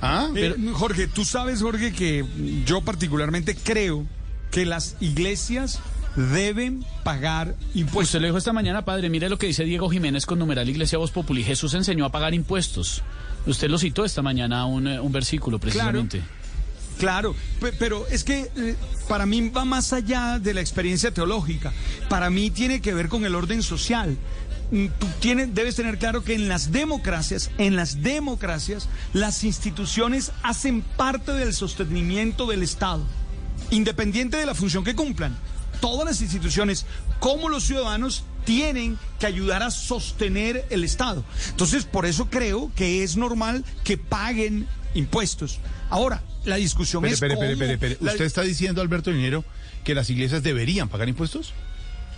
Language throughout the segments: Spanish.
Ah, Eh, Jorge, tú sabes, Jorge, que yo particularmente creo que las iglesias deben pagar impuestos. Usted lo dijo esta mañana, padre. Mire lo que dice Diego Jiménez con numeral Iglesia Voz Populi. Jesús enseñó a pagar impuestos. Usted lo citó esta mañana un, eh, un versículo precisamente. Claro, pe- pero es que eh, para mí va más allá de la experiencia teológica. Para mí tiene que ver con el orden social. Mm, Tú tienes, debes tener claro que en las democracias, en las democracias, las instituciones hacen parte del sostenimiento del Estado, independiente de la función que cumplan. Todas las instituciones, como los ciudadanos, tienen que ayudar a sostener el Estado. Entonces, por eso creo que es normal que paguen impuestos. Ahora, la discusión es espere, cómo- la- ¿Usted está diciendo, Alberto Linero, que las iglesias deberían pagar impuestos?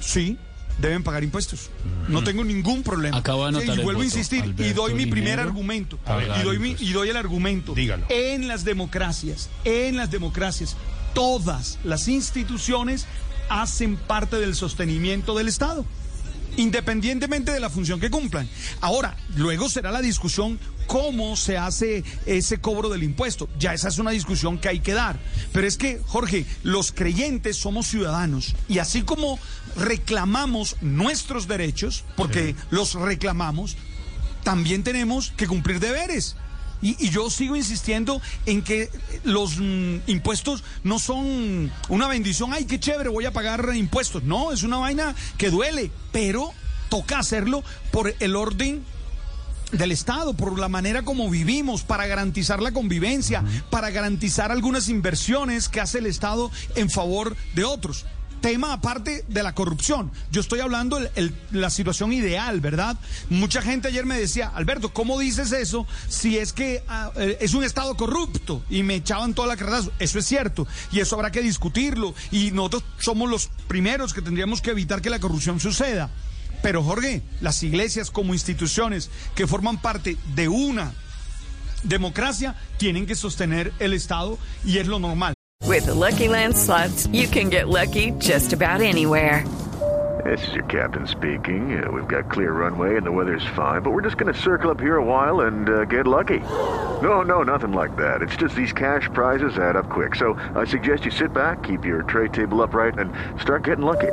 Sí, deben pagar impuestos. No tengo ningún problema. Acabo de anotar Sí, y el vuelvo a insistir y doy mi primer Linero, argumento. Y doy, mi- y doy el argumento. Dígalo. En las democracias, en las democracias, todas las instituciones hacen parte del sostenimiento del Estado. Independientemente de la función que cumplan. Ahora, luego será la discusión cómo se hace ese cobro del impuesto. Ya esa es una discusión que hay que dar. Pero es que, Jorge, los creyentes somos ciudadanos y así como reclamamos nuestros derechos, porque los reclamamos, también tenemos que cumplir deberes. Y, y yo sigo insistiendo en que los mm, impuestos no son una bendición. Ay, qué chévere, voy a pagar impuestos. No, es una vaina que duele, pero toca hacerlo por el orden del Estado, por la manera como vivimos, para garantizar la convivencia, para garantizar algunas inversiones que hace el Estado en favor de otros. Tema aparte de la corrupción. Yo estoy hablando de la situación ideal, ¿verdad? Mucha gente ayer me decía, Alberto, ¿cómo dices eso si es que ah, eh, es un Estado corrupto? Y me echaban toda la carrerazo. Eso es cierto. Y eso habrá que discutirlo. Y nosotros somos los primeros que tendríamos que evitar que la corrupción suceda. Pero Jorge, las iglesias como instituciones que forman parte de una democracia tienen que sostener el Estado y es lo normal. With the Lucky Land slots, you can get lucky just about anywhere. This is your captain speaking. Uh, we've got clear runway and the weather's fine, but we're just going to circle up here a while and uh, get lucky. No, no, nothing like that. It's just these cash prizes add up quick. So I suggest you sit back, keep your tray table upright, and start getting lucky.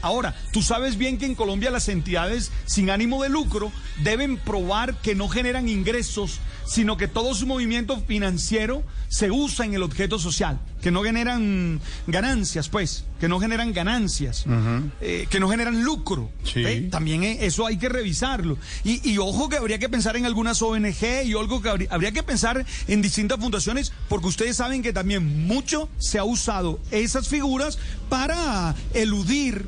Ahora, tú sabes bien que en Colombia las entidades sin ánimo de lucro deben probar que no generan ingresos, sino que todo su movimiento financiero se usa en el objeto social, que no generan ganancias, pues, que no generan ganancias, eh, que no generan lucro. Sí. ¿eh? También eh, eso hay que revisarlo. Y, y ojo que habría que pensar en algunas ONG y algo que habría, habría que pensar en distintas fundaciones, porque ustedes saben que también mucho se ha usado esas figuras para eludir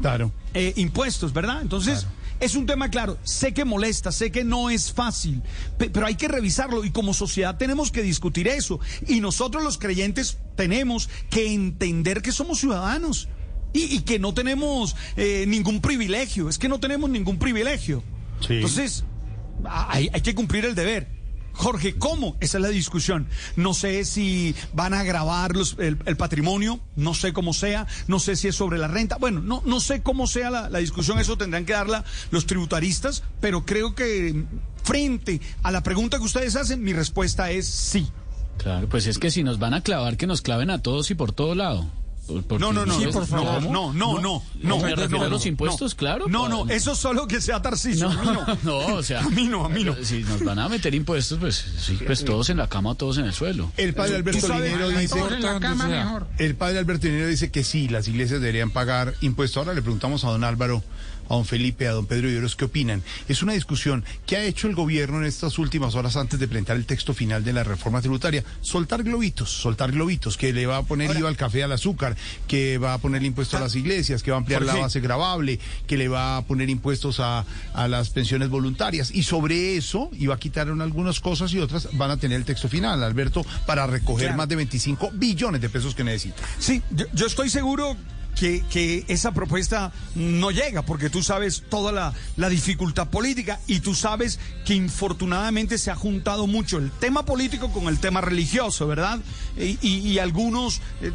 Claro. eh, impuestos, ¿verdad? Entonces, es un tema claro. Sé que molesta, sé que no es fácil, pe- pero hay que revisarlo y como sociedad tenemos que discutir eso. Y nosotros los creyentes tenemos que entender que somos ciudadanos y, y que no tenemos eh, ningún privilegio. Es que no tenemos ningún privilegio. Sí. Entonces, hay, hay que cumplir el deber. Jorge, ¿cómo? Esa es la discusión. No sé si van a grabar los- el, patrimonio, no sé cómo sea, no sé si es sobre la renta. Bueno, no, no sé cómo sea la, la discusión, eso tendrán que darla los tributaristas, pero creo que frente a la pregunta que ustedes hacen, mi respuesta es sí. Claro, pues es que si nos van a clavar, que nos claven a todos y por todo lado. No, no, no, sí, no, por favor. no, no, no, no, me refiero a los impuestos, no. claro. No, no, eso solo que sea Tarcisio. No, a mí no. no, o sea, a mí no, a mí no. Si nos van a meter impuestos, pues sí, pues todos en la cama o todos en el suelo. El padre Alberto Linero dice. El padre Alberto Linero dice que sí, las iglesias deberían pagar impuestos. Ahora le preguntamos a don Álvaro a don Felipe, a don Pedro Lloros, ¿qué opinan? Es una discusión que ha hecho el gobierno en estas últimas horas antes de presentar el texto final de la reforma tributaria. Soltar globitos, soltar globitos, que le va a poner IVA al café, al azúcar, que va a poner impuesto a las iglesias, que va a ampliar la base gravable, que le va a poner impuestos a, a las pensiones voluntarias. Y sobre eso iba a quitar algunas cosas y otras van a tener el texto final, Alberto, para recoger Claro. más de 25 billones de pesos que necesita. Sí, yo, yo estoy seguro que, que esa propuesta no llega, porque tú sabes toda la, la dificultad política y tú sabes que infortunadamente se ha juntado mucho el tema político con el tema religioso, ¿verdad? Y, y- y algunos eh,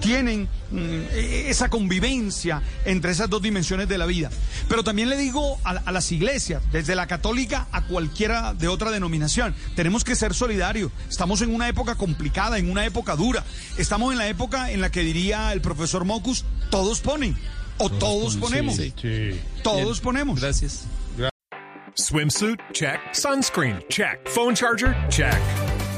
tienen mm, esa convivencia entre esas dos dimensiones de la vida. Pero también le digo a, a las iglesias, desde la católica a cualquiera de otra denominación, tenemos que ser solidarios. Estamos en una época complicada, en una época dura. Estamos en la época en la que diría el profesor Mocus, todos ponen. O todos, ponemos. Todos ponemos. Gracias. Swimsuit? Check. Sunscreen? Check. Phone charger? Check.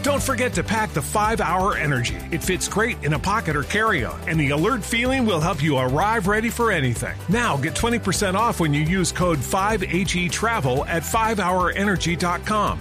Don't forget to pack the 5 Hour Energy. It fits great in a pocket or carry on, and the alert feeling will help you arrive ready for anything. Now get 20% off when you use code 5HE Travel at 5hourenergy.com.